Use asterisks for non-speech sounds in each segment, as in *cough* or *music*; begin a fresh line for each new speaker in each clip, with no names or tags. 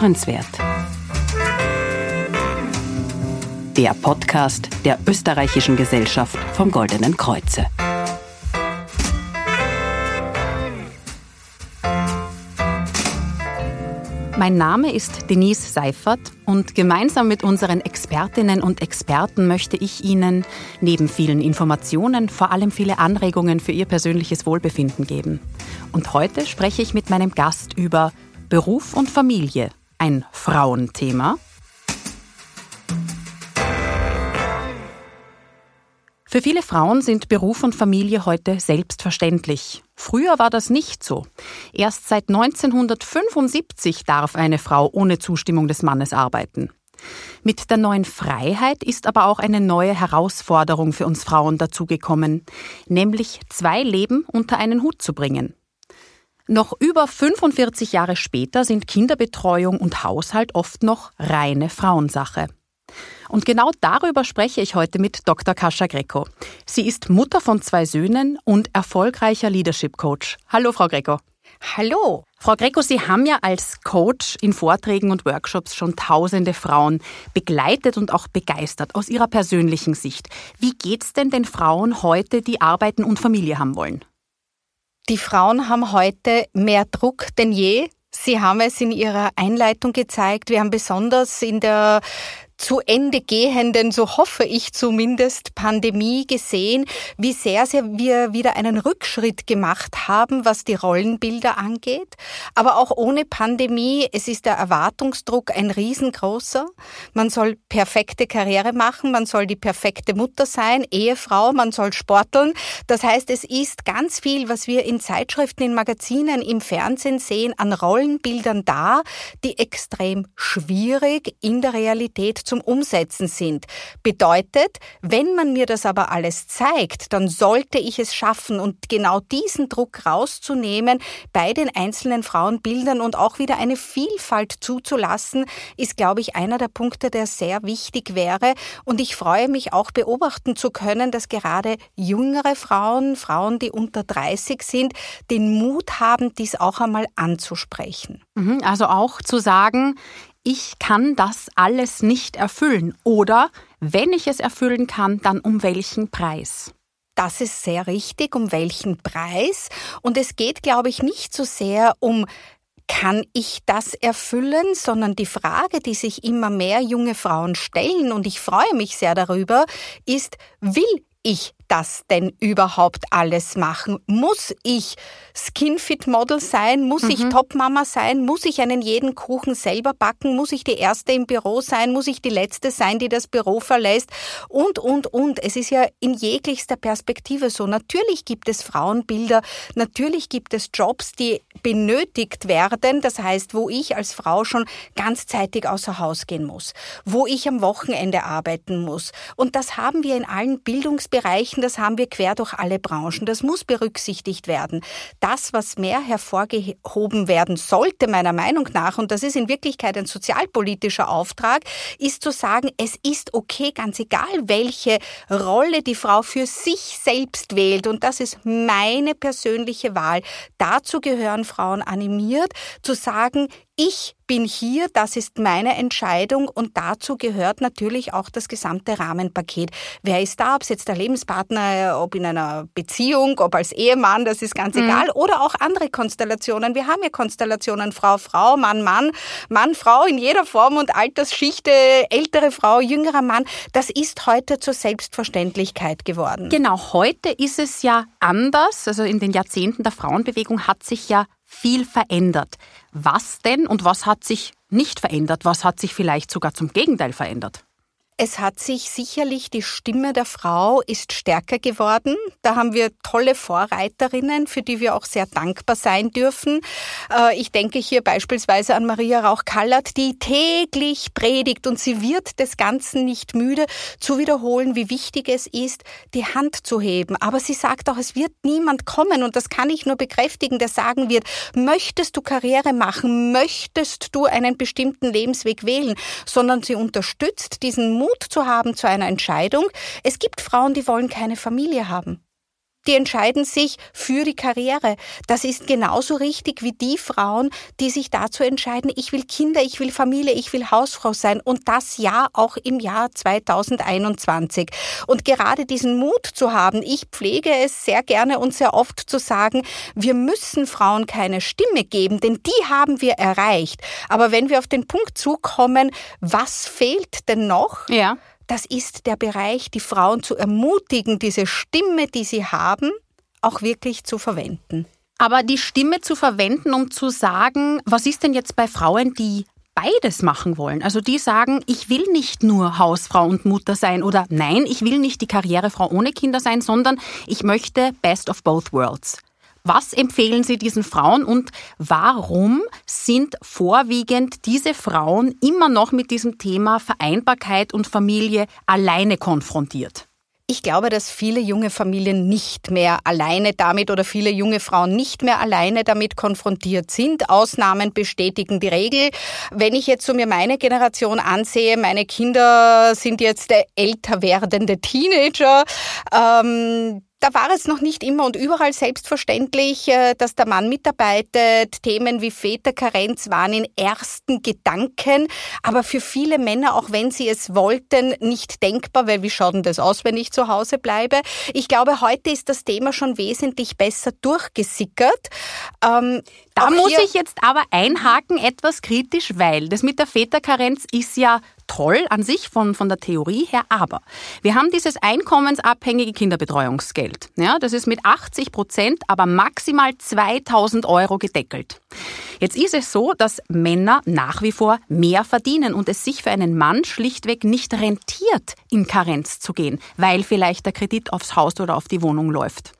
Hörenswert. Der Podcast der Österreichischen Gesellschaft vom Goldenen Kreuze.
Mein Name ist Denise Seifert und gemeinsam mit unseren Expertinnen und Experten möchte ich Ihnen neben vielen Informationen vor allem viele Anregungen für Ihr persönliches Wohlbefinden geben. Und heute spreche ich mit meinem Gast über Beruf und Familie, ein Frauenthema. Für viele Frauen sind Beruf und Familie heute selbstverständlich. Früher war das nicht so. Erst seit 1975 darf eine Frau ohne Zustimmung des Mannes arbeiten. Mit der neuen Freiheit ist aber auch eine neue Herausforderung für uns Frauen dazugekommen, nämlich zwei Leben unter einen Hut zu bringen. Noch über 45 Jahre später sind Kinderbetreuung und Haushalt oft noch reine Frauensache. Und genau darüber spreche ich heute mit Dr. Kascha Greco. Sie ist Mutter von zwei Söhnen und erfolgreicher Leadership Coach. Hallo, Frau Greco.
Hallo.
Frau Greco, Sie haben ja als Coach in Vorträgen und Workshops schon tausende Frauen begleitet und auch begeistert aus Ihrer persönlichen Sicht. Wie geht's denn den Frauen heute, die arbeiten und Familie haben wollen?
Die Frauen haben heute mehr Druck denn je. Sie haben es in Ihrer Einleitung gezeigt. Wir haben besonders in der zu Ende gehenden, so hoffe ich zumindest, Pandemie gesehen, wie sehr, sehr wir wieder einen Rückschritt gemacht haben, was die Rollenbilder angeht. Aber auch ohne Pandemie, es ist der Erwartungsdruck ein riesengroßer. Man soll perfekte Karriere machen, man soll die perfekte Mutter sein, Ehefrau, man soll sporteln. Das heißt, es ist ganz viel, was wir in Zeitschriften, in Magazinen, im Fernsehen sehen, an Rollenbildern da, die extrem schwierig in der Realität zum Umsetzen sind. Bedeutet, wenn man mir das aber alles zeigt, dann sollte ich es schaffen und genau diesen Druck rauszunehmen bei den einzelnen Frauenbildern und auch wieder eine Vielfalt zuzulassen, ist, glaube ich, einer der Punkte, der sehr wichtig wäre. Und ich freue mich auch beobachten zu können, dass gerade jüngere Frauen, Frauen, die unter 30 sind, den Mut haben, dies auch einmal anzusprechen.
Mhm, also auch zu sagen, ich kann das alles nicht erfüllen oder wenn ich es erfüllen kann, dann um welchen Preis?
Das ist sehr richtig, um welchen Preis. Und es geht, glaube ich, nicht so sehr um kann ich das erfüllen, sondern die Frage, die sich immer mehr junge Frauen stellen, und ich freue mich sehr darüber, ist, will ich das denn überhaupt alles machen? Muss ich Skinfit-Model sein? Muss mhm. ich Topmama sein? Muss ich einen jeden Kuchen selber backen? Muss ich die Erste im Büro sein? Muss ich die Letzte sein, die das Büro verlässt? Und, und, und. Es ist ja in jeglichster Perspektive so. Natürlich gibt es Frauenbilder. Natürlich gibt es Jobs, die benötigt werden. Das heißt, wo ich als Frau schon ganzzeitig außer Haus gehen muss. Wo ich am Wochenende arbeiten muss. Und das haben wir in allen Bildungsbereichen das haben wir quer durch alle Branchen. Das muss berücksichtigt werden. Das, was mehr hervorgehoben werden sollte, meiner Meinung nach, und das ist in Wirklichkeit ein sozialpolitischer Auftrag, ist zu sagen, es ist okay, ganz egal, welche Rolle die Frau für sich selbst wählt. Und das ist meine persönliche Wahl. Dazu gehören Frauen animiert, zu sagen, ich bin hier, das ist meine Entscheidung und dazu gehört natürlich auch das gesamte Rahmenpaket. Wer ist da, ob es jetzt der Lebenspartner, ob in einer Beziehung, ob als Ehemann, das ist ganz mhm. egal, oder auch andere Konstellationen. Wir haben ja Konstellationen Frau, Frau, Mann, Mann, Mann, Frau in jeder Form und Altersschichte, ältere Frau, jüngerer Mann. Das ist heute zur Selbstverständlichkeit geworden.
Genau, heute ist es ja anders. Also in den Jahrzehnten der Frauenbewegung hat sich ja viel verändert. Was denn und was hat sich nicht verändert? Was hat sich vielleicht sogar zum Gegenteil verändert?
Es hat sich sicherlich, die Stimme der Frau ist stärker geworden. Da haben wir tolle Vorreiterinnen, für die wir auch sehr dankbar sein dürfen. Äh, ich denke hier beispielsweise an Maria Rauch-Kallert, die täglich predigt und sie wird des Ganzen nicht müde zu wiederholen, wie wichtig es ist, die Hand zu heben. Aber sie sagt auch, es wird niemand kommen und das kann ich nur bekräftigen, der sagen wird, möchtest du Karriere machen, möchtest du einen bestimmten Lebensweg wählen, sondern sie unterstützt diesen Mut Mut zu haben zu einer Entscheidung. Es gibt Frauen, die wollen keine Familie haben. Die entscheiden sich für die Karriere. Das ist genauso richtig wie die Frauen, die sich dazu entscheiden, ich will Kinder, ich will Familie, ich will Hausfrau sein und das ja auch im Jahr 2021. Und gerade diesen Mut zu haben, ich pflege es sehr gerne und sehr oft zu sagen, wir müssen Frauen keine Stimme geben, denn die haben wir erreicht. Aber wenn wir auf den Punkt zukommen, was fehlt denn noch?
Ja
das ist der Bereich, die Frauen zu ermutigen, diese Stimme, die sie haben, auch wirklich zu verwenden.
Aber die Stimme zu verwenden, um zu sagen, was ist denn jetzt bei Frauen, die beides machen wollen. Also die sagen, ich will nicht nur Hausfrau und Mutter sein oder nein, ich will nicht die Karrierefrau ohne Kinder sein, sondern ich möchte Best of Both Worlds. Was empfehlen Sie diesen Frauen und warum sind vorwiegend diese Frauen immer noch mit diesem Thema Vereinbarkeit und Familie alleine konfrontiert?
Ich glaube, dass viele junge Familien nicht mehr alleine damit oder viele junge Frauen nicht mehr alleine damit konfrontiert sind. Ausnahmen bestätigen die Regel. Wenn ich jetzt so mir meine Generation ansehe, meine Kinder sind jetzt älter werdende Teenager. Ähm, da war es noch nicht immer und überall selbstverständlich, äh, dass der Mann mitarbeitet. Themen wie Väterkarenz waren in ersten Gedanken, aber für viele Männer, auch wenn sie es wollten, nicht denkbar, weil wie schaut denn das aus, wenn ich zu Hause bleibe? Ich glaube, heute ist das Thema schon wesentlich besser durchgesickert.
Ähm, da muss ich jetzt aber einhaken, etwas kritisch, weil das mit der Väterkarenz ist ja toll an sich von, von der Theorie her, aber wir haben dieses einkommensabhängige Kinderbetreuungsgeld. Ja, das ist mit 80 Prozent, aber maximal 2000 Euro gedeckelt. Jetzt ist es so, dass Männer nach wie vor mehr verdienen und es sich für einen Mann schlichtweg nicht rentiert, in Karenz zu gehen, weil vielleicht der Kredit aufs Haus oder auf die Wohnung läuft.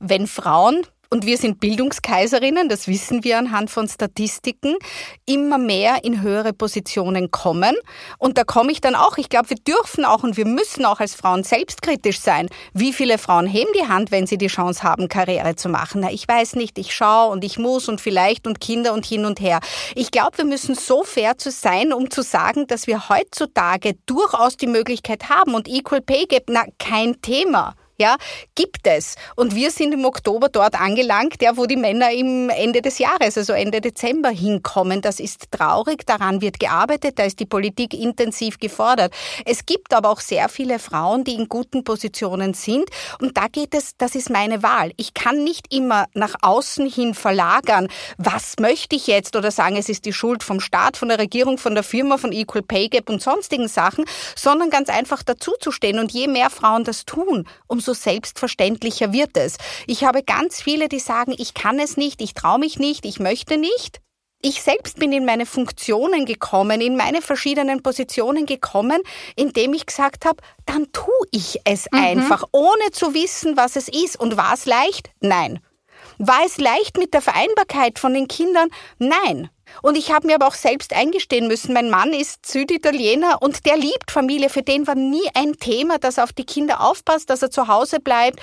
Wenn Frauen und wir sind Bildungskaiserinnen, das wissen wir anhand von Statistiken, immer mehr in höhere Positionen kommen. Und da komme ich dann auch, ich glaube, wir dürfen auch und wir müssen auch als Frauen selbstkritisch sein. Wie viele Frauen heben die Hand, wenn sie die Chance haben, Karriere zu machen? Na, ich weiß nicht, ich schaue und ich muss und vielleicht und Kinder und hin und her. Ich glaube, wir müssen so fair zu sein, um zu sagen, dass wir heutzutage durchaus die Möglichkeit haben und Equal Pay Gap, na, kein Thema ja, gibt es. Und wir sind im Oktober dort angelangt, ja, wo die Männer im Ende des Jahres, also Ende Dezember hinkommen. Das ist traurig, daran wird gearbeitet, da ist die Politik intensiv gefordert. Es gibt aber auch sehr viele Frauen, die in guten Positionen sind und da geht es, das ist meine Wahl. Ich kann nicht immer nach außen hin verlagern, was möchte ich jetzt oder sagen, es ist die Schuld vom Staat, von der Regierung, von der Firma, von Equal Pay Gap und sonstigen Sachen, sondern ganz einfach dazuzustehen und je mehr Frauen das tun, umso umso selbstverständlicher wird es. Ich habe ganz viele, die sagen, ich kann es nicht, ich traue mich nicht, ich möchte nicht. Ich selbst bin in meine Funktionen gekommen, in meine verschiedenen Positionen gekommen, indem ich gesagt habe, dann tue ich es mhm. einfach, ohne zu wissen, was es ist. Und war es leicht? Nein. War es leicht mit der Vereinbarkeit von den Kindern? Nein. Und ich habe mir aber auch selbst eingestehen müssen, mein Mann ist Süditaliener und der liebt Familie. Für den war nie ein Thema, dass er auf die Kinder aufpasst, dass er zu Hause bleibt,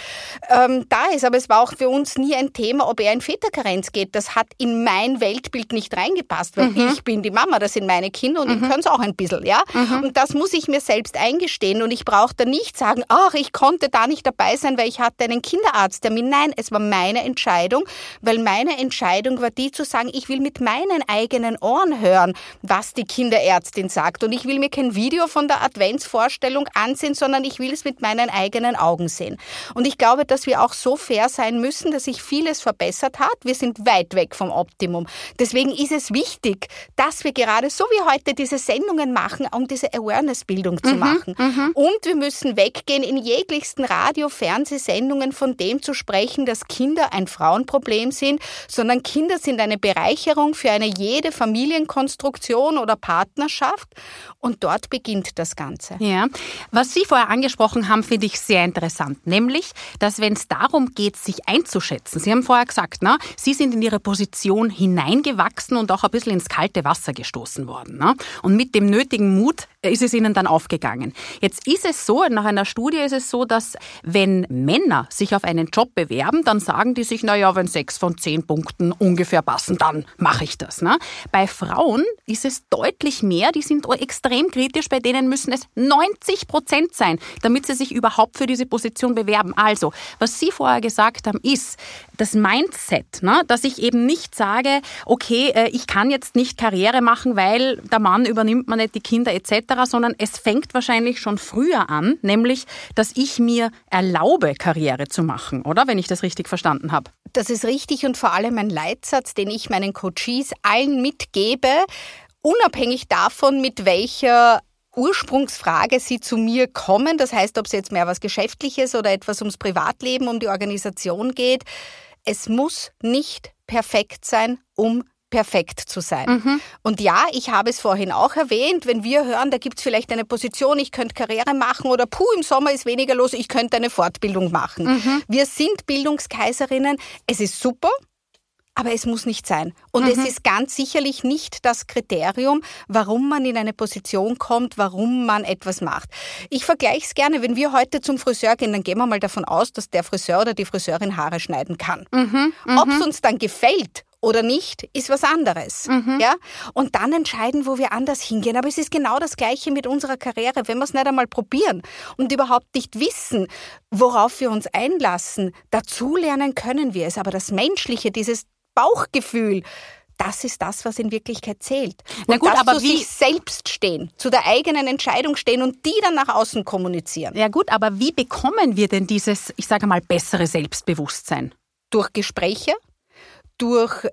ähm, da ist. Aber es war auch für uns nie ein Thema, ob er in Väterkarenz geht. Das hat in mein Weltbild nicht reingepasst, weil mhm. ich bin die Mama, das sind meine Kinder und mhm. ich kann es auch ein bisschen, ja. Mhm. Und das muss ich mir selbst eingestehen und ich brauche da nicht sagen, ach, ich konnte da nicht dabei sein, weil ich hatte einen Kinderarzttermin. Nein, es war meine Entscheidung, weil meine Entscheidung war die zu sagen, ich will mit meinen eigenen Ohren hören, was die Kinderärztin sagt. Und ich will mir kein Video von der Adventsvorstellung ansehen, sondern ich will es mit meinen eigenen Augen sehen. Und ich glaube, dass wir auch so fair sein müssen, dass sich vieles verbessert hat. Wir sind weit weg vom Optimum. Deswegen ist es wichtig, dass wir gerade so wie heute diese Sendungen machen, um diese Awareness-Bildung zu mhm, machen. Mhm, Und wir müssen weggehen, in jeglichsten Radio-, Fernsehsendungen von dem zu sprechen, dass Kinder ein Frauenproblem sind, sondern Kinder sind eine Bereicherung für eine jede Familienkonstruktion oder Partnerschaft und dort beginnt das Ganze.
Ja, was Sie vorher angesprochen haben, finde ich sehr interessant, nämlich, dass wenn es darum geht, sich einzuschätzen, Sie haben vorher gesagt, na, Sie sind in Ihre Position hineingewachsen und auch ein bisschen ins kalte Wasser gestoßen worden. Na? Und mit dem nötigen Mut ist es ihnen dann aufgegangen. Jetzt ist es so, nach einer Studie ist es so, dass wenn Männer sich auf einen Job bewerben, dann sagen die sich, na ja, wenn sechs von zehn Punkten ungefähr passen, dann mache ich das. Ne? Bei Frauen ist es deutlich mehr, die sind extrem kritisch, bei denen müssen es 90 Prozent sein, damit sie sich überhaupt für diese Position bewerben. Also, was Sie vorher gesagt haben, ist das Mindset, ne? dass ich eben nicht sage, okay, äh, ich kann jetzt nicht Karriere machen, weil der Mann übernimmt man nicht die Kinder etc., sondern es fängt wahrscheinlich schon früher an, nämlich, dass ich mir erlaube, Karriere zu machen, oder? Wenn ich das richtig verstanden habe.
Das ist richtig und vor allem ein Leitsatz, den ich meinen Coaches allen mitgebe, unabhängig davon, mit welcher Ursprungsfrage Sie zu mir kommen. Das heißt, ob es jetzt mehr was Geschäftliches oder etwas ums Privatleben, um die Organisation geht. Es muss nicht perfekt sein, um perfekt zu sein. Mhm. Und ja, ich habe es vorhin auch erwähnt, wenn wir hören, da gibt es vielleicht eine Position, ich könnte Karriere machen oder puh, im Sommer ist weniger los, ich könnte eine Fortbildung machen. Mhm. Wir sind Bildungskaiserinnen, es ist super, aber es muss nicht sein. Und mhm. es ist ganz sicherlich nicht das Kriterium, warum man in eine Position kommt, warum man etwas macht. Ich vergleiche es gerne, wenn wir heute zum Friseur gehen, dann gehen wir mal davon aus, dass der Friseur oder die Friseurin Haare schneiden kann. Mhm. Mhm. Ob es uns dann gefällt oder nicht, ist was anderes. Mhm. Ja? Und dann entscheiden, wo wir anders hingehen. Aber es ist genau das Gleiche mit unserer Karriere. Wenn wir es nicht einmal probieren und überhaupt nicht wissen, worauf wir uns einlassen, dazulernen können wir es. Aber das Menschliche, dieses Bauchgefühl, das ist das, was in Wirklichkeit zählt. Und Na gut, aber zu wie sich selbst stehen, zu der eigenen Entscheidung stehen und die dann nach außen kommunizieren.
Ja gut, aber wie bekommen wir denn dieses, ich sage mal, bessere Selbstbewusstsein?
Durch Gespräche, durch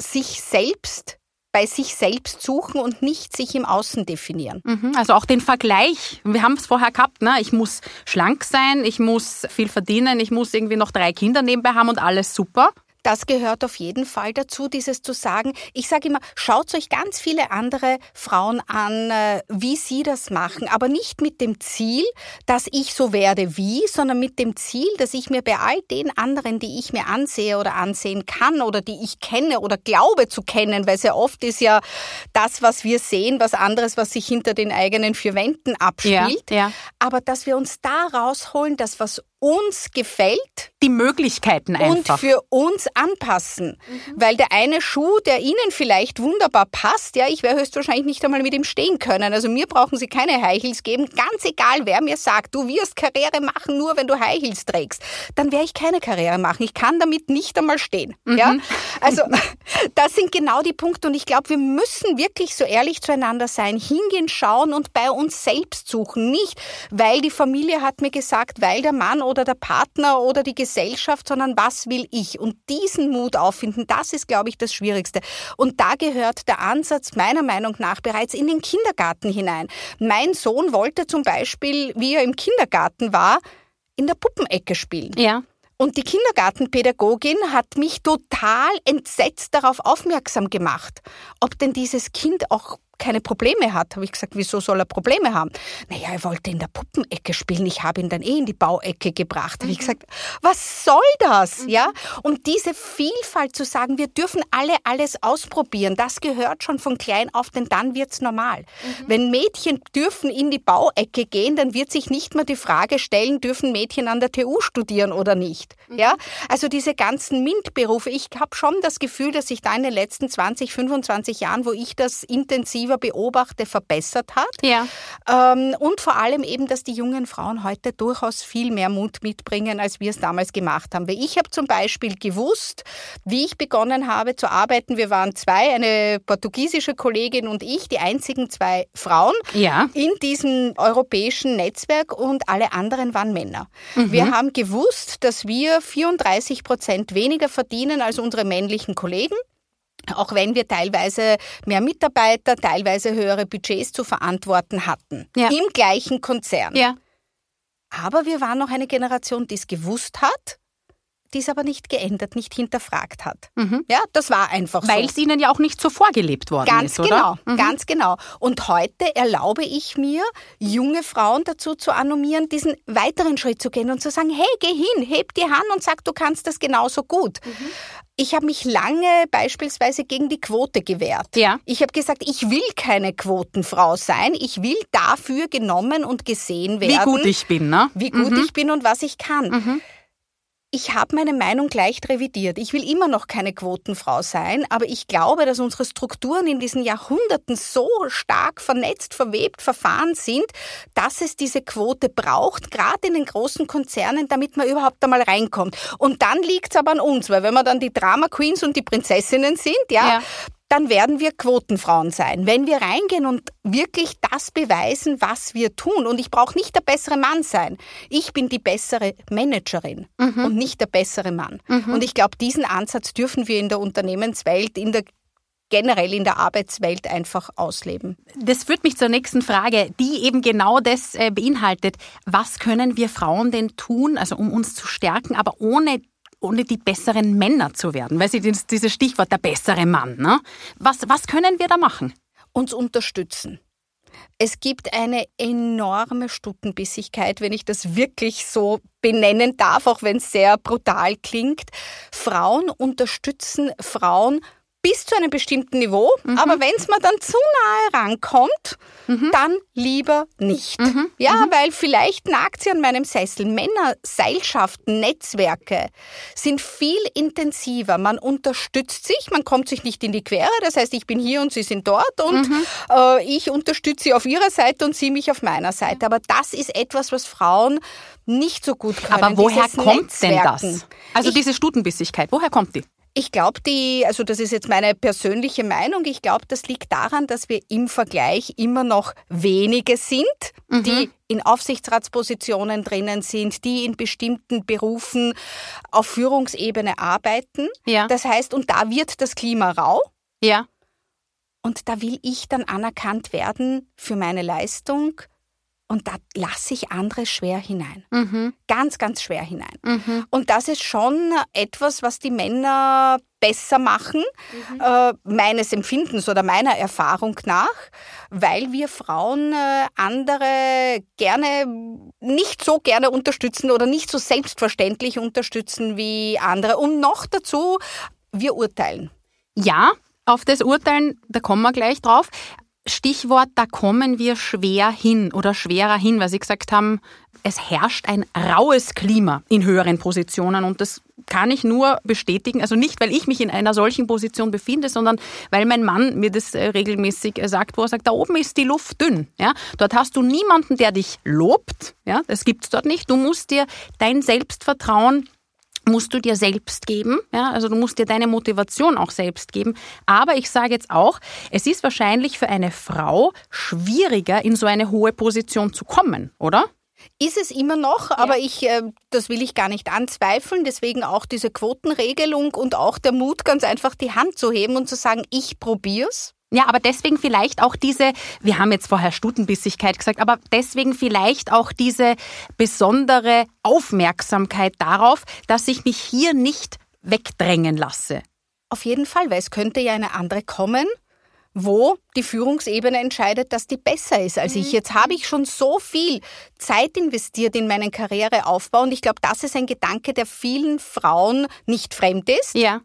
sich selbst bei sich selbst suchen und nicht sich im Außen definieren.
Mhm, also auch den Vergleich. Wir haben es vorher gehabt, ne? ich muss schlank sein, ich muss viel verdienen, ich muss irgendwie noch drei Kinder nebenbei haben und alles super
das gehört auf jeden Fall dazu, dieses zu sagen. Ich sage immer, schaut euch ganz viele andere Frauen an, äh, wie sie das machen, aber nicht mit dem Ziel, dass ich so werde wie, sondern mit dem Ziel, dass ich mir bei all den anderen, die ich mir ansehe oder ansehen kann oder die ich kenne oder glaube zu kennen, weil sehr oft ist ja das, was wir sehen, was anderes, was sich hinter den eigenen vier Wänden abspielt. Ja, ja. Aber dass wir uns da rausholen, das, was uns gefällt.
Die Möglichkeiten einfach.
Und für uns anpassen. Mhm. Weil der eine Schuh, der Ihnen vielleicht wunderbar passt, ja, ich werde höchstwahrscheinlich nicht einmal mit ihm stehen können. Also mir brauchen Sie keine High Heels geben. Ganz egal, wer mir sagt, du wirst Karriere machen, nur wenn du High Heels trägst. Dann werde ich keine Karriere machen. Ich kann damit nicht einmal stehen. Mhm. Ja? Also *laughs* das sind genau die Punkte. Und ich glaube, wir müssen wirklich so ehrlich zueinander sein, hingehen, schauen und bei uns selbst suchen. Nicht, weil die Familie hat mir gesagt, weil der Mann oder der Partner oder die Gesellschaft, sondern was will ich? Und diesen Mut auffinden, das ist, glaube ich, das Schwierigste. Und da gehört der Ansatz meiner Meinung nach bereits in den Kindergarten hinein. Mein Sohn wollte zum Beispiel, wie er im Kindergarten war, in der Puppenecke spielen.
Ja.
Und die Kindergartenpädagogin hat mich total entsetzt darauf aufmerksam gemacht, ob denn dieses Kind auch keine Probleme hat. Habe ich gesagt, wieso soll er Probleme haben? Naja, er wollte in der Puppenecke spielen. Ich habe ihn dann eh in die Bauecke gebracht. Mhm. Habe ich gesagt, was soll das? Mhm. Ja? Und diese Vielfalt zu sagen, wir dürfen alle alles ausprobieren, das gehört schon von klein auf, denn dann wird's normal. Mhm. Wenn Mädchen dürfen in die Bauecke gehen, dann wird sich nicht mehr die Frage stellen, dürfen Mädchen an der TU studieren oder nicht. Mhm. Ja? Also diese ganzen MINT-Berufe, ich habe schon das Gefühl, dass sich da in den letzten 20, 25 Jahren, wo ich das intensiv intensiver beobachte, verbessert hat.
Ja.
Ähm, und vor allem eben, dass die jungen Frauen heute durchaus viel mehr Mut mitbringen, als wir es damals gemacht haben. Weil ich habe zum Beispiel gewusst, wie ich begonnen habe zu arbeiten. Wir waren zwei, eine portugiesische Kollegin und ich, die einzigen zwei Frauen
ja.
in diesem europäischen Netzwerk und alle anderen waren Männer. Mhm. Wir haben gewusst, dass wir 34 Prozent weniger verdienen als unsere männlichen Kollegen auch wenn wir teilweise mehr Mitarbeiter, teilweise höhere Budgets zu verantworten hatten. Ja. Im gleichen Konzern.
Ja.
Aber wir waren noch eine Generation, die es gewusst hat, die es aber nicht geändert, nicht hinterfragt hat. Mhm. Ja, das war einfach
Weil so. Weil es ihnen ja auch nicht so vorgelebt worden
ganz
ist,
oder? Genau, mhm. ganz genau. Und heute erlaube ich mir, junge Frauen dazu zu animieren, diesen weiteren Schritt zu gehen und zu sagen, hey, geh hin, heb die Hand und sag, du kannst das genauso gut. Mhm. Ich habe mich lange beispielsweise gegen die Quote gewehrt. Ja. Ich habe gesagt, ich will keine Quotenfrau sein. Ich will dafür genommen und gesehen werden.
Wie gut ich bin, ne?
Wie gut mhm. ich bin und was ich kann. Mhm ich habe meine Meinung leicht revidiert. Ich will immer noch keine Quotenfrau sein, aber ich glaube, dass unsere Strukturen in diesen Jahrhunderten so stark vernetzt, verwebt, verfahren sind, dass es diese Quote braucht, gerade in den großen Konzernen, damit man überhaupt einmal reinkommt. Und dann liegt es aber an uns, weil wenn wir dann die Drama Queens und die Prinzessinnen sind, ja, ja dann werden wir Quotenfrauen sein. Wenn wir reingehen und wirklich das beweisen, was wir tun. Und ich brauche nicht der bessere Mann sein. Ich bin die bessere Managerin mhm. und nicht der bessere Mann. Mhm. Und ich glaube, diesen Ansatz dürfen wir in der Unternehmenswelt, in der generell in der Arbeitswelt einfach ausleben.
Das führt mich zur nächsten Frage, die eben genau das äh, beinhaltet. Was können wir Frauen denn tun, also um uns zu stärken, aber ohne ohne die besseren Männer zu werden? Weil Sie dieses Stichwort der bessere Mann, ne? Was, was können wir da machen?
Uns unterstützen. Es gibt eine enorme Stutenbissigkeit, wenn ich das wirklich so benennen darf, auch wenn es sehr brutal klingt. Frauen unterstützen Frauen bis zu einem bestimmten Niveau, mhm. aber wenn es mir dann zu nahe rankommt, mhm. dann lieber nicht. Mhm. Ja, mhm. weil vielleicht nagt sie an meinem Sessel. Männer, Seilschaften, Netzwerke sind viel intensiver. Man unterstützt sich, man kommt sich nicht in die Quere. Das heißt, ich bin hier und sie sind dort und mhm. äh, ich unterstütze sie auf ihrer Seite und sie mich auf meiner Seite. Aber das ist etwas, was Frauen nicht so gut können.
Aber woher kommt Netzwerken. denn das? Also ich, diese Stutenbissigkeit, woher kommt die?
Ich glaube, die, also das ist jetzt meine persönliche Meinung, ich glaube, das liegt daran, dass wir im Vergleich immer noch wenige sind, mhm. die in Aufsichtsratspositionen drinnen sind, die in bestimmten Berufen auf Führungsebene arbeiten. Ja. Das heißt, und da wird das Klima rau. Ja. Und da will ich dann anerkannt werden für meine Leistung, und da lasse ich andere schwer hinein. Mhm. Ganz, ganz schwer hinein. Mhm. Und das ist schon etwas, was die Männer besser machen, mhm. äh, meines Empfindens oder meiner Erfahrung nach, weil wir Frauen äh, andere gerne nicht so gerne unterstützen oder nicht so selbstverständlich unterstützen wie andere. Und noch dazu, wir urteilen.
Ja, auf das Urteilen, da kommen wir gleich drauf. Stichwort, da kommen wir schwer hin oder schwerer hin, weil Sie gesagt haben, es herrscht ein raues Klima in höheren Positionen und das kann ich nur bestätigen. Also nicht, weil ich mich in einer solchen Position befinde, sondern weil mein Mann mir das äh, regelmäßig äh, sagt, wo er sagt, da oben ist die Luft dünn. Ja? Dort hast du niemanden, der dich lobt. Ja? Das gibt's dort nicht. Du musst dir dein Selbstvertrauen musst du dir selbst geben. Ja, also du musst dir deine Motivation auch selbst geben. Aber ich sage jetzt auch, es ist wahrscheinlich für eine Frau schwieriger, in so eine hohe Position zu kommen, oder?
Ist es immer noch, aber ich, äh, das will ich gar nicht anzweifeln. Deswegen auch diese Quotenregelung und auch der Mut, ganz einfach die Hand zu heben und zu sagen, ich probier's.
Ja, aber deswegen vielleicht auch diese, wir haben jetzt vorher Stutenbissigkeit gesagt, aber deswegen vielleicht auch diese besondere Aufmerksamkeit darauf, dass ich mich hier nicht wegdrängen lasse.
Auf jeden Fall, weil es könnte ja eine andere kommen, wo die Führungsebene entscheidet, dass die besser ist als mhm. ich. Jetzt habe ich schon so viel Zeit investiert in meinen Karriereaufbau und ich glaube, das ist ein Gedanke, der vielen Frauen nicht fremd ist. Ja.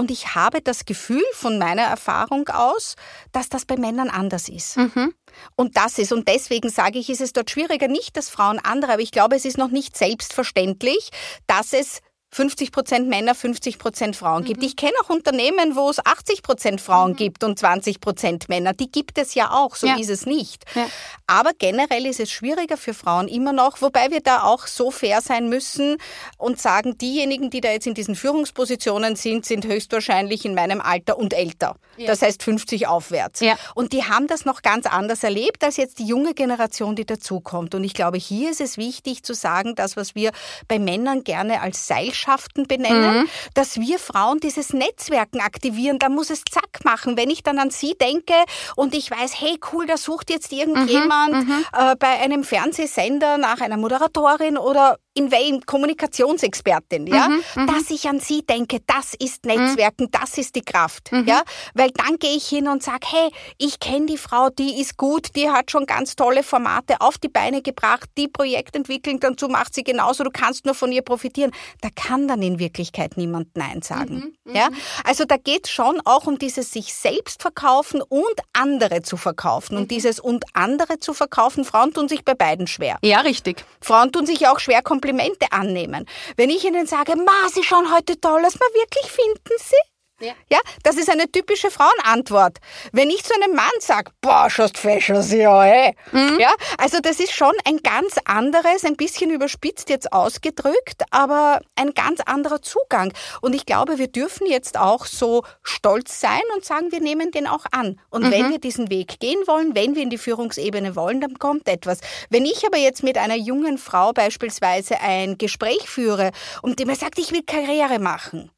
Und ich habe das Gefühl von meiner Erfahrung aus, dass das bei Männern anders ist. Mhm. Und das ist, und deswegen sage ich, ist es dort schwieriger, nicht, dass Frauen andere, aber ich glaube, es ist noch nicht selbstverständlich, dass es 50 Prozent Männer, 50 Prozent Frauen gibt. Mhm. Ich kenne auch Unternehmen, wo es 80 Prozent Frauen mhm. gibt und 20 Prozent Männer. Die gibt es ja auch, so ja. ist es nicht. Ja. Aber generell ist es schwieriger für Frauen immer noch, wobei wir da auch so fair sein müssen und sagen, diejenigen, die da jetzt in diesen Führungspositionen sind, sind höchstwahrscheinlich in meinem Alter und älter. Ja. Das heißt 50 aufwärts. Und die haben das noch ganz anders erlebt als jetzt die junge Generation, die dazukommt. Und ich glaube, hier ist es wichtig zu sagen, das, was wir bei Männern gerne als Seil Gesellschaften benennen, mhm. dass wir Frauen dieses Netzwerken aktivieren. Da muss es zack machen. Wenn ich dann an Sie denke und ich weiß, hey cool, da sucht jetzt irgendjemand mhm. mhm. äh, bei einem Fernsehsender nach einer Moderatorin oder in welchem Kommunikationsexpertin, ja, mhm, mhm, dass ich an sie denke, das ist Netzwerken, mhm. das ist die Kraft, mhm. ja, weil dann gehe ich hin und sage, hey, ich kenne die Frau, die ist gut, die hat schon ganz tolle Formate auf die Beine gebracht, die Projektentwicklung dazu macht sie genauso, du kannst nur von ihr profitieren. Da kann dann in Wirklichkeit niemand Nein sagen, mhm, ja, also da geht es schon auch um dieses sich selbst verkaufen und andere zu verkaufen und dieses und andere zu verkaufen, Frauen tun sich bei beiden schwer.
Ja, richtig.
Frauen tun sich auch schwer, Komplimente annehmen. Wenn ich ihnen sage, Ma, Sie schauen heute toll aus, ma wirklich finden Sie? Ja. ja, das ist eine typische Frauenantwort. Wenn ich zu einem Mann sage, boah, schaust fesch aus, ja, ey. Mhm. Ja, also das ist schon ein ganz anderes, ein bisschen überspitzt jetzt ausgedrückt, aber ein ganz anderer Zugang. Und ich glaube, wir dürfen jetzt auch so stolz sein und sagen, wir nehmen den auch an. Und mhm. wenn wir diesen Weg gehen wollen, wenn wir in die Führungsebene wollen, dann kommt etwas. Wenn ich aber jetzt mit einer jungen Frau beispielsweise ein Gespräch führe und die mir sagt, ich will Karriere machen,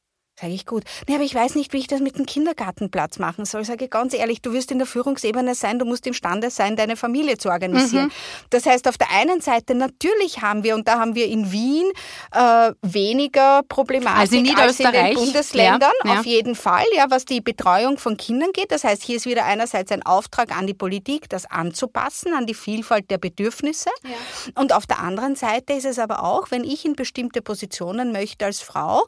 Sage ich gut. Nee, aber ich weiß nicht, wie ich das mit dem Kindergartenplatz machen soll. Sage ich ganz ehrlich, du wirst in der Führungsebene sein, du musst imstande sein, deine Familie zu organisieren. Mhm. Das heißt, auf der einen Seite natürlich haben wir, und da haben wir in Wien äh, weniger Problematik
also in
als in den Bundesländern, ja, ja. auf jeden Fall, ja, was die Betreuung von Kindern geht. Das heißt, hier ist wieder einerseits ein Auftrag an die Politik, das anzupassen, an die Vielfalt der Bedürfnisse. Ja. Und auf der anderen Seite ist es aber auch, wenn ich in bestimmte Positionen möchte als Frau,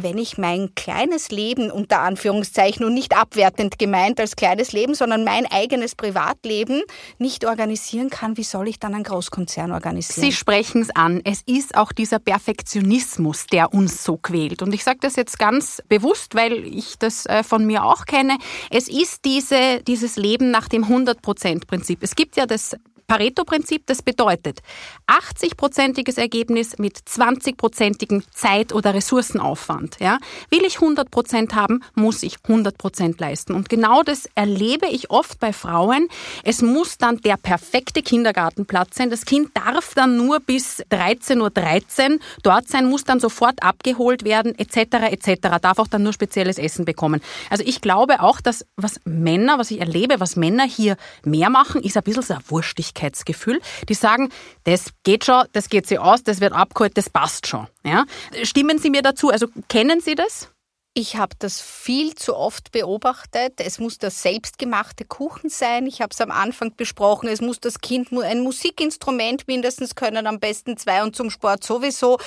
wenn ich mein kleines Leben unter Anführungszeichen und nicht abwertend gemeint als kleines Leben, sondern mein eigenes Privatleben nicht organisieren kann, wie soll ich dann einen Großkonzern organisieren?
Sie sprechen es an. Es ist auch dieser Perfektionismus, der uns so quält. Und ich sage das jetzt ganz bewusst, weil ich das äh, von mir auch kenne. Es ist diese, dieses Leben nach dem 100-Prozent-Prinzip. Es gibt ja das Pareto-Prinzip, das bedeutet 80-prozentiges Ergebnis mit 20-prozentigem Zeit- oder Ressourcenaufwand. Ja? Will ich 100 Prozent haben, muss ich 100 Prozent leisten. Und genau das erlebe ich oft bei Frauen. Es muss dann der perfekte Kindergartenplatz sein. Das Kind darf dann nur bis 13.13 Uhr 13 dort sein, muss dann sofort abgeholt werden, etc. etc. Darf auch dann nur spezielles Essen bekommen. Also ich glaube auch, dass was Männer, was ich erlebe, was Männer hier mehr machen, ist ein bisschen so eine Wurstigkeit. Gerechtigkeitsgefühl, die sagen, das geht schon, das geht sie aus, das wird abgeholt, das passt schon. Ja? Stimmen Sie mir dazu? Also kennen Sie das?
Ich habe das viel zu oft beobachtet. Es muss der selbstgemachte Kuchen sein. Ich habe es am Anfang besprochen. Es muss das Kind ein Musikinstrument mindestens können, am besten zwei und zum Sport sowieso.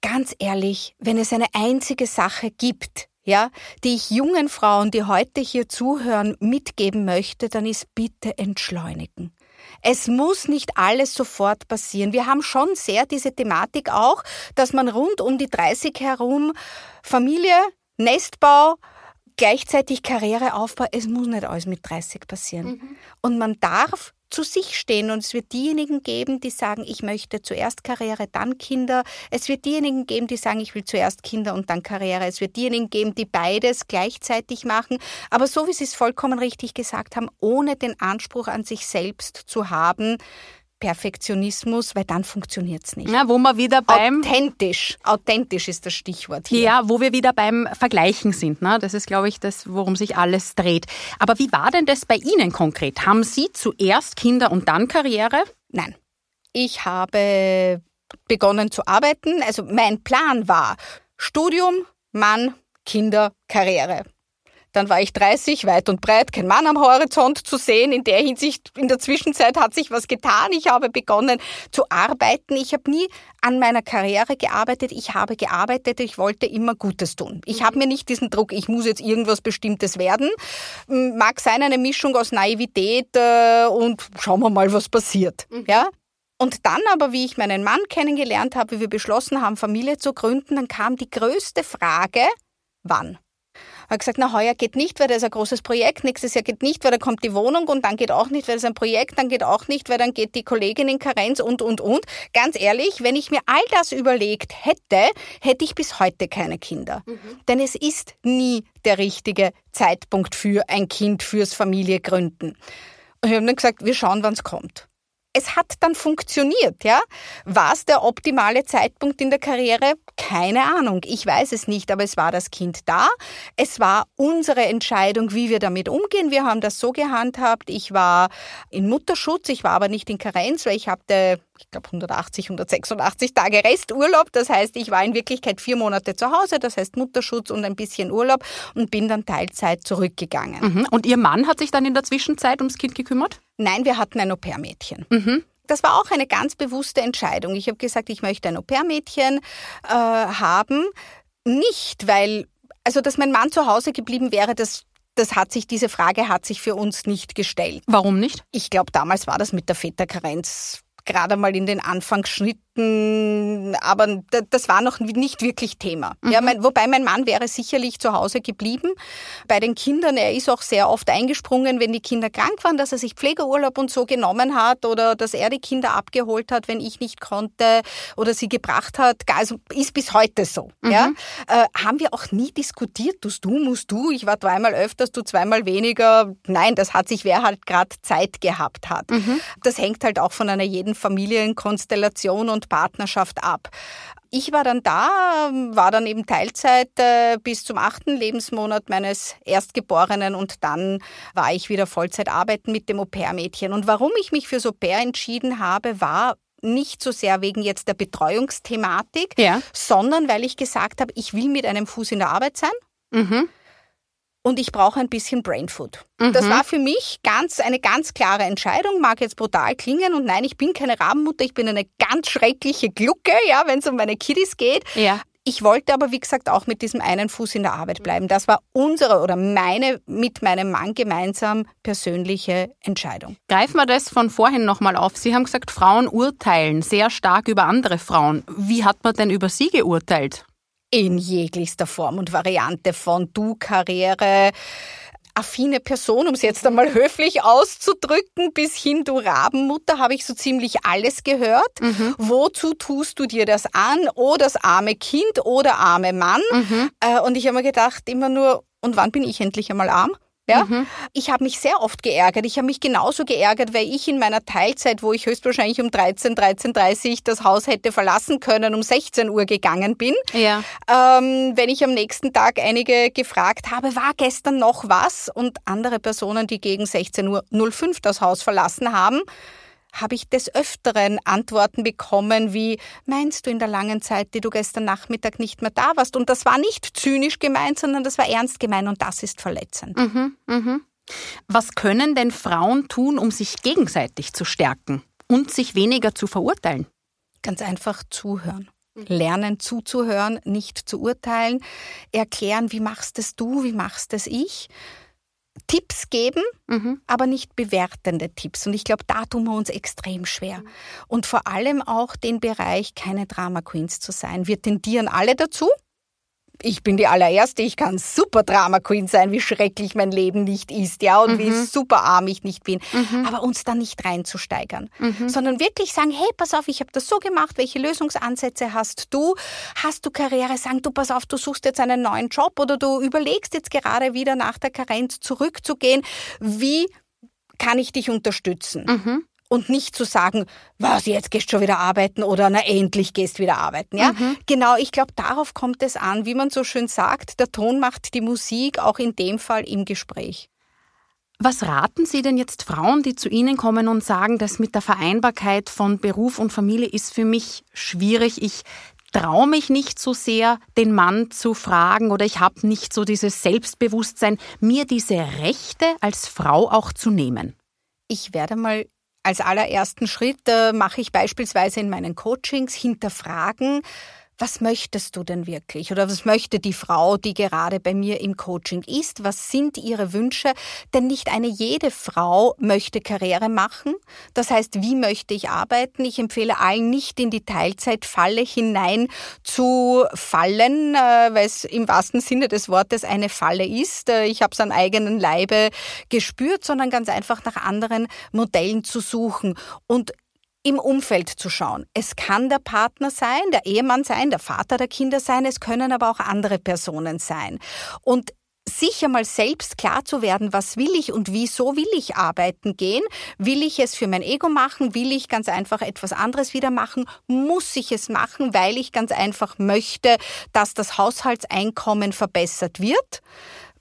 Ganz ehrlich, wenn es eine einzige Sache gibt, ja, die ich jungen Frauen, die heute hier zuhören, mitgeben möchte, dann ist bitte entschleunigen. Es muss nicht alles sofort passieren. Wir haben schon sehr diese Thematik auch, dass man rund um die 30 herum Familie, Nestbau, gleichzeitig Karriereaufbau, es muss nicht alles mit 30 passieren. Mhm. Und man darf zu sich stehen und es wird diejenigen geben, die sagen, ich möchte zuerst Karriere, dann Kinder. Es wird diejenigen geben, die sagen, ich will zuerst Kinder und dann Karriere. Es wird diejenigen geben, die beides gleichzeitig machen. Aber so wie Sie es vollkommen richtig gesagt haben, ohne den Anspruch an sich selbst zu haben, Perfektionismus, weil dann funktioniert es nicht.
Ja, wo wir wieder beim...
Authentisch. Authentisch ist das Stichwort hier.
Ja, wo wir wieder beim Vergleichen sind. Ne? Das ist, glaube ich, das, worum sich alles dreht. Aber wie war denn das bei Ihnen konkret? Haben Sie zuerst Kinder und dann Karriere?
Nein. Ich habe begonnen zu arbeiten. Also mein Plan war Studium, Mann, Kinder, Karriere. Dann war ich 30, weit und breit, kein Mann am Horizont zu sehen. In der Hinsicht, in der Zwischenzeit hat sich was getan. Ich habe begonnen zu arbeiten. Ich habe nie an meiner Karriere gearbeitet. Ich habe gearbeitet. Ich wollte immer Gutes tun. Ich habe mir nicht diesen Druck, ich muss jetzt irgendwas Bestimmtes werden. Mag sein eine Mischung aus Naivität äh, und schauen wir mal, was passiert. Mhm. Ja? Und dann aber, wie ich meinen Mann kennengelernt habe, wie wir beschlossen haben, Familie zu gründen, dann kam die größte Frage, wann? Hat gesagt, na heuer geht nicht, weil das ist ein großes Projekt, nächstes Jahr geht nicht, weil da kommt die Wohnung und dann geht auch nicht, weil das ein Projekt, dann geht auch nicht, weil dann geht die Kollegin in Karenz und, und, und. Ganz ehrlich, wenn ich mir all das überlegt hätte, hätte ich bis heute keine Kinder. Mhm. Denn es ist nie der richtige Zeitpunkt für ein Kind, fürs Familiegründen. Und ich habe dann gesagt, wir schauen, wann es kommt. Es hat dann funktioniert, ja. War es der optimale Zeitpunkt in der Karriere? Keine Ahnung. Ich weiß es nicht, aber es war das Kind da. Es war unsere Entscheidung, wie wir damit umgehen. Wir haben das so gehandhabt. Ich war in Mutterschutz, ich war aber nicht in Karenz, weil ich hatte, ich glaube, 180, 186 Tage Resturlaub. Das heißt, ich war in Wirklichkeit vier Monate zu Hause, das heißt Mutterschutz und ein bisschen Urlaub und bin dann Teilzeit zurückgegangen.
Mhm. Und Ihr Mann hat sich dann in der Zwischenzeit ums Kind gekümmert?
Nein, wir hatten ein Au-pair-Mädchen. Mhm. Das war auch eine ganz bewusste Entscheidung. Ich habe gesagt, ich möchte ein Au-pair-Mädchen äh, haben. Nicht, weil, also dass mein Mann zu Hause geblieben wäre, das das hat sich, diese Frage hat sich für uns nicht gestellt.
Warum nicht?
Ich glaube, damals war das mit der Väterkarenz gerade mal in den Anfangsschritten, aber das war noch nicht wirklich Thema. Mhm. Ja, mein, wobei mein Mann wäre sicherlich zu Hause geblieben. Bei den Kindern, er ist auch sehr oft eingesprungen, wenn die Kinder krank waren, dass er sich Pflegeurlaub und so genommen hat oder dass er die Kinder abgeholt hat, wenn ich nicht konnte oder sie gebracht hat. Also ist bis heute so. Mhm. Ja, äh, haben wir auch nie diskutiert, tust du, musst du, ich war zweimal öfters, du zweimal weniger. Nein, das hat sich, wer halt gerade Zeit gehabt hat. Mhm. Das hängt halt auch von einer jeden Familienkonstellation und Partnerschaft ab. Ich war dann da, war dann eben Teilzeit äh, bis zum achten Lebensmonat meines Erstgeborenen und dann war ich wieder Vollzeit arbeiten mit dem Au-pair-Mädchen. Und warum ich mich für Au-pair entschieden habe, war nicht so sehr wegen jetzt der Betreuungsthematik, ja. sondern weil ich gesagt habe, ich will mit einem Fuß in der Arbeit sein. Mhm und ich brauche ein bisschen Brainfood. Mhm. Das war für mich ganz eine ganz klare Entscheidung, mag jetzt brutal klingen und nein, ich bin keine Rabenmutter, ich bin eine ganz schreckliche Glucke, ja, wenn es um meine Kiddies geht. Ja. Ich wollte aber, wie gesagt, auch mit diesem einen Fuß in der Arbeit bleiben. Das war unsere oder meine mit meinem Mann gemeinsam persönliche Entscheidung.
Greifen wir das von vorhin nochmal auf. Sie haben gesagt, Frauen urteilen sehr stark über andere Frauen. Wie hat man denn über Sie geurteilt?
In jeglichster Form und Variante von Du-Karriere, affine Person, um es jetzt einmal höflich auszudrücken, bis hin du Rabenmutter, habe ich so ziemlich alles gehört. Mhm. Wozu tust du dir das an? Oh, das arme Kind oder arme Mann. Mhm. Äh, und ich habe mir gedacht, immer nur, und wann bin ich endlich einmal arm? Ja? Mhm. Ich habe mich sehr oft geärgert. Ich habe mich genauso geärgert, weil ich in meiner Teilzeit, wo ich höchstwahrscheinlich um 13, 13.30 das Haus hätte verlassen können, um 16 Uhr gegangen bin. Ja. Ähm, wenn ich am nächsten Tag einige gefragt habe, war gestern noch was? Und andere Personen, die gegen 16 Uhr 05 das Haus verlassen haben, habe ich des Öfteren Antworten bekommen wie, meinst du in der langen Zeit, die du gestern Nachmittag nicht mehr da warst? Und das war nicht zynisch gemeint, sondern das war ernst gemeint und das ist verletzend. Mhm,
mh. Was können denn Frauen tun, um sich gegenseitig zu stärken und sich weniger zu verurteilen?
Ganz einfach zuhören. Lernen zuzuhören, nicht zu urteilen, erklären, wie machst es du, wie machst es ich Tipps geben, mhm. aber nicht bewertende Tipps. Und ich glaube, da tun wir uns extrem schwer. Und vor allem auch den Bereich, keine Drama Queens zu sein. Wir tendieren alle dazu ich bin die allererste, ich kann super Drama Queen sein, wie schrecklich mein Leben nicht ist, ja, und mhm. wie super arm ich nicht bin. Mhm. Aber uns da nicht reinzusteigern, mhm. sondern wirklich sagen, hey, pass auf, ich habe das so gemacht, welche Lösungsansätze hast du? Hast du Karriere? Sagen du, pass auf, du suchst jetzt einen neuen Job oder du überlegst jetzt gerade wieder nach der Karenz zurückzugehen. Wie kann ich dich unterstützen? Und nicht zu sagen, was, jetzt gehst du schon wieder arbeiten oder na endlich gehst wieder arbeiten. Ja? Mhm. Genau, ich glaube, darauf kommt es an, wie man so schön sagt, der Ton macht die Musik, auch in dem Fall im Gespräch.
Was raten Sie denn jetzt Frauen, die zu Ihnen kommen und sagen, dass mit der Vereinbarkeit von Beruf und Familie ist für mich schwierig, ich traue mich nicht so sehr, den Mann zu fragen oder ich habe nicht so dieses Selbstbewusstsein, mir diese Rechte als Frau auch zu nehmen?
Ich werde mal als allerersten Schritt äh, mache ich beispielsweise in meinen Coachings hinterfragen, was möchtest du denn wirklich? Oder was möchte die Frau, die gerade bei mir im Coaching ist? Was sind ihre Wünsche? Denn nicht eine jede Frau möchte Karriere machen. Das heißt, wie möchte ich arbeiten? Ich empfehle allen nicht in die Teilzeitfalle hinein zu fallen, äh, weil es im wahrsten Sinne des Wortes eine Falle ist. Äh, ich habe es an eigenen Leibe gespürt, sondern ganz einfach nach anderen Modellen zu suchen. Und im Umfeld zu schauen. Es kann der Partner sein, der Ehemann sein, der Vater der Kinder sein, es können aber auch andere Personen sein. Und sich einmal selbst klar zu werden, was will ich und wieso will ich arbeiten gehen? Will ich es für mein Ego machen? Will ich ganz einfach etwas anderes wieder machen? Muss ich es machen, weil ich ganz einfach möchte, dass das Haushaltseinkommen verbessert wird?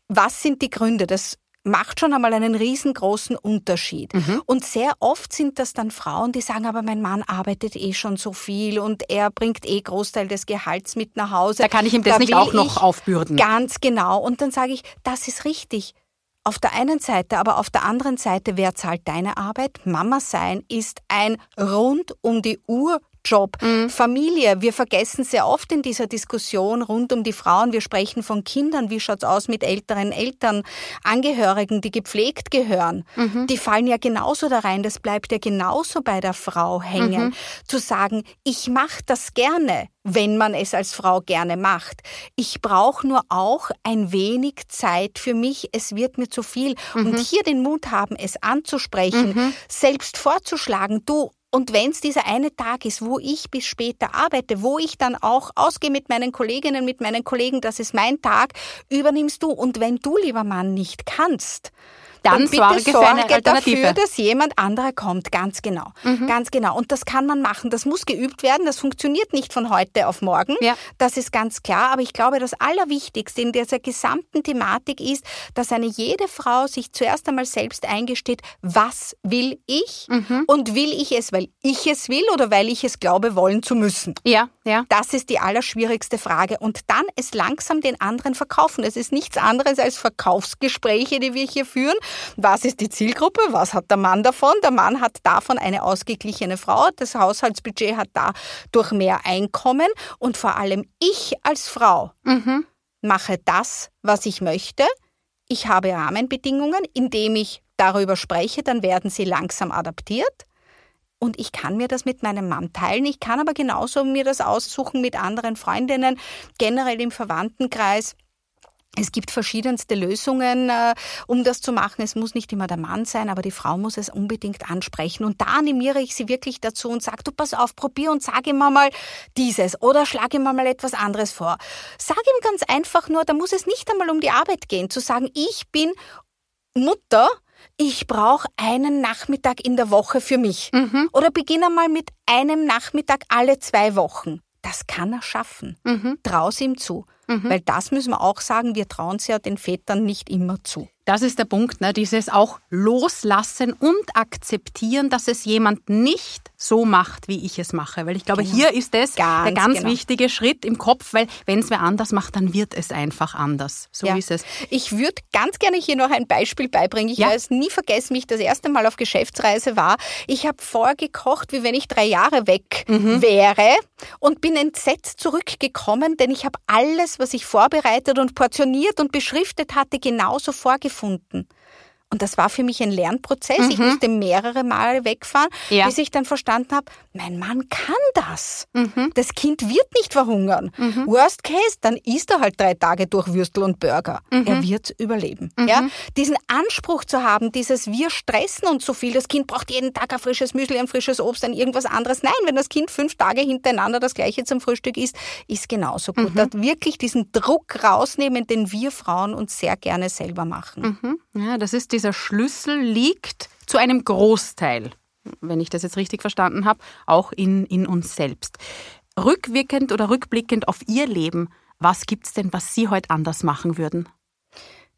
Was sind die Gründe? Das macht schon einmal einen riesengroßen Unterschied. Mhm. Und sehr oft sind das dann Frauen, die sagen, aber mein Mann arbeitet eh schon so viel und er bringt eh Großteil des Gehalts mit nach Hause.
Da kann ich ihm das da nicht auch noch aufbürden.
Ganz genau. Und dann sage ich, das ist richtig. Auf der einen Seite, aber auf der anderen Seite, wer zahlt deine Arbeit? Mama sein ist ein rund um die Uhr Job, mhm. Familie. Wir vergessen sehr oft in dieser Diskussion rund um die Frauen. Wir sprechen von Kindern. Wie schaut's aus mit älteren Eltern, Angehörigen, die gepflegt gehören? Mhm. Die fallen ja genauso da rein. Das bleibt ja genauso bei der Frau hängen. Mhm. Zu sagen, ich mache das gerne wenn man es als Frau gerne macht. Ich brauche nur auch ein wenig Zeit für mich. Es wird mir zu viel. Mhm. Und hier den Mut haben, es anzusprechen, mhm. selbst vorzuschlagen, du, und wenn es dieser eine Tag ist, wo ich bis später arbeite, wo ich dann auch ausgehe mit meinen Kolleginnen, mit meinen Kollegen, das ist mein Tag, übernimmst du. Und wenn du, lieber Mann, nicht kannst, dann sorge für eine Alternative. dafür, dass jemand anderer kommt. Ganz genau. Mhm. Ganz genau. Und das kann man machen. Das muss geübt werden. Das funktioniert nicht von heute auf morgen. Ja. Das ist ganz klar. Aber ich glaube, das Allerwichtigste in dieser gesamten Thematik ist, dass eine jede Frau sich zuerst einmal selbst eingesteht, was will ich? Mhm. Und will ich es, weil ich es will oder weil ich es glaube, wollen zu müssen?
Ja, ja.
Das ist die allerschwierigste Frage. Und dann es langsam den anderen verkaufen. Es ist nichts anderes als Verkaufsgespräche, die wir hier führen. Was ist die Zielgruppe? Was hat der Mann davon? Der Mann hat davon eine ausgeglichene Frau. Das Haushaltsbudget hat dadurch mehr Einkommen. Und vor allem ich als Frau mhm. mache das, was ich möchte. Ich habe Rahmenbedingungen, indem ich darüber spreche, dann werden sie langsam adaptiert. Und ich kann mir das mit meinem Mann teilen. Ich kann aber genauso mir das aussuchen mit anderen Freundinnen, generell im Verwandtenkreis. Es gibt verschiedenste Lösungen, äh, um das zu machen. Es muss nicht immer der Mann sein, aber die Frau muss es unbedingt ansprechen. Und da animiere ich sie wirklich dazu und sage, du pass auf, probier und sag ihm mal dieses oder schlag ihm mal etwas anderes vor. Sag ihm ganz einfach nur, da muss es nicht einmal um die Arbeit gehen, zu sagen, ich bin Mutter, ich brauche einen Nachmittag in der Woche für mich. Mhm. Oder beginne mal mit einem Nachmittag alle zwei Wochen. Das kann er schaffen. Mhm. Trau's ihm zu. Mhm. Weil das müssen wir auch sagen, wir trauen es ja den Vätern nicht immer zu.
Das ist der Punkt, ne? dieses auch loslassen und akzeptieren, dass es jemand nicht so macht, wie ich es mache. Weil ich glaube, genau. hier ist es ganz, der ganz genau. wichtige Schritt im Kopf, weil wenn es wer anders macht, dann wird es einfach anders. So ja. ist es.
Ich würde ganz gerne hier noch ein Beispiel beibringen. Ich ja. es nie vergessen, wie ich das erste Mal auf Geschäftsreise war. Ich habe vorgekocht, wie wenn ich drei Jahre weg mhm. wäre und bin entsetzt zurückgekommen, denn ich habe alles, was ich vorbereitet und portioniert und beschriftet hatte, genauso vorgefunden gefunden. Und das war für mich ein Lernprozess. Mhm. Ich musste mehrere Male wegfahren, ja. bis ich dann verstanden habe, mein Mann kann das. Mhm. Das Kind wird nicht verhungern. Mhm. Worst case, dann isst er halt drei Tage durch Würstel und Burger. Mhm. Er wird überleben. Mhm. Ja? Diesen Anspruch zu haben, dieses wir stressen uns so viel, das Kind braucht jeden Tag ein frisches Müsli, ein frisches Obst, ein irgendwas anderes. Nein, wenn das Kind fünf Tage hintereinander das gleiche zum Frühstück isst, ist genauso gut. Mhm. wirklich diesen Druck rausnehmen, den wir Frauen uns sehr gerne selber machen.
Ja, das ist dieser Schlüssel liegt zu einem Großteil, wenn ich das jetzt richtig verstanden habe, auch in, in uns selbst. Rückwirkend oder rückblickend auf Ihr Leben, was gibt es denn, was Sie heute anders machen würden?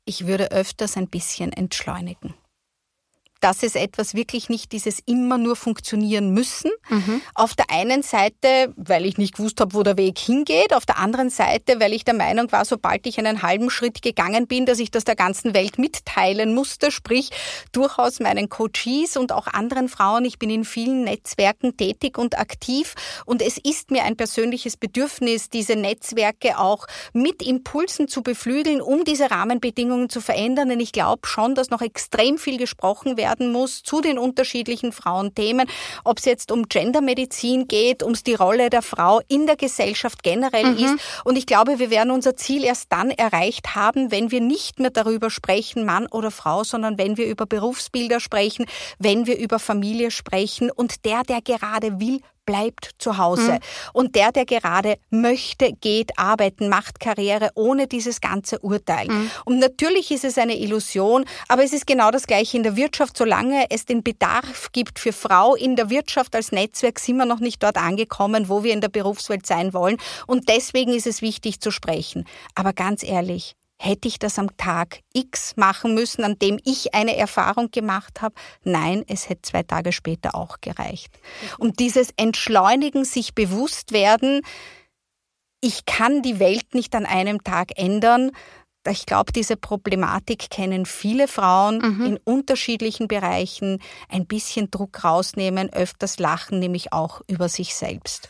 Ich würde öfters ein bisschen entschleunigen das ist etwas wirklich nicht dieses immer nur funktionieren müssen. Mhm. Auf der einen Seite, weil ich nicht gewusst habe, wo der Weg hingeht, auf der anderen Seite, weil ich der Meinung war, sobald ich einen halben Schritt gegangen bin, dass ich das der ganzen Welt mitteilen musste, sprich durchaus meinen Coaches und auch anderen Frauen. Ich bin in vielen Netzwerken tätig und aktiv und es ist mir ein persönliches Bedürfnis, diese Netzwerke auch mit Impulsen zu beflügeln, um diese Rahmenbedingungen zu verändern. Denn ich glaube schon, dass noch extrem viel gesprochen werden werden muss zu den unterschiedlichen Frauenthemen, ob es jetzt um Gendermedizin geht, um die Rolle der Frau in der Gesellschaft generell mhm. ist. Und ich glaube, wir werden unser Ziel erst dann erreicht haben, wenn wir nicht mehr darüber sprechen, Mann oder Frau, sondern wenn wir über Berufsbilder sprechen, wenn wir über Familie sprechen und der, der gerade will, bleibt zu Hause. Mhm. Und der, der gerade möchte, geht arbeiten, macht Karriere ohne dieses ganze Urteil. Mhm. Und natürlich ist es eine Illusion, aber es ist genau das Gleiche in der Wirtschaft. Solange es den Bedarf gibt für Frau in der Wirtschaft als Netzwerk, sind wir noch nicht dort angekommen, wo wir in der Berufswelt sein wollen. Und deswegen ist es wichtig zu sprechen. Aber ganz ehrlich, Hätte ich das am Tag X machen müssen, an dem ich eine Erfahrung gemacht habe? Nein, es hätte zwei Tage später auch gereicht. Und dieses Entschleunigen, sich bewusst werden, ich kann die Welt nicht an einem Tag ändern. Ich glaube, diese Problematik kennen viele Frauen mhm. in unterschiedlichen Bereichen. Ein bisschen Druck rausnehmen, öfters lachen, nämlich auch über sich selbst.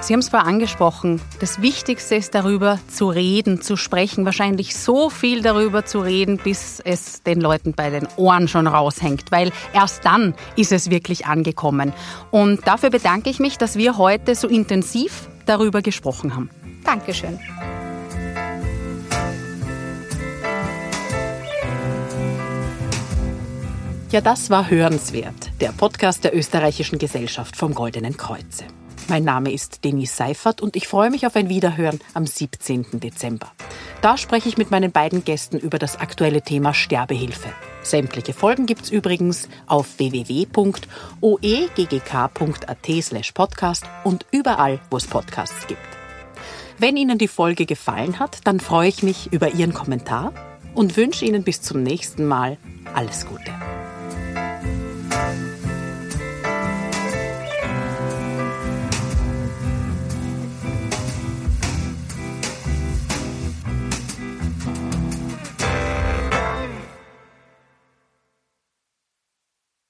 Sie haben es vorher angesprochen. Das Wichtigste ist darüber zu reden, zu sprechen. Wahrscheinlich so viel darüber zu reden, bis es den Leuten bei den Ohren schon raushängt. Weil erst dann ist es wirklich angekommen. Und dafür bedanke ich mich, dass wir heute so intensiv darüber gesprochen haben.
Dankeschön.
Ja, das war Hörenswert, der Podcast der Österreichischen Gesellschaft vom Goldenen Kreuze. Mein Name ist Denise Seifert und ich freue mich auf ein Wiederhören am 17. Dezember. Da spreche ich mit meinen beiden Gästen über das aktuelle Thema Sterbehilfe. Sämtliche Folgen gibt es übrigens auf www.oeggk.at slash podcast und überall, wo es Podcasts gibt. Wenn Ihnen die Folge gefallen hat, dann freue ich mich über Ihren Kommentar und wünsche Ihnen bis zum nächsten Mal alles Gute.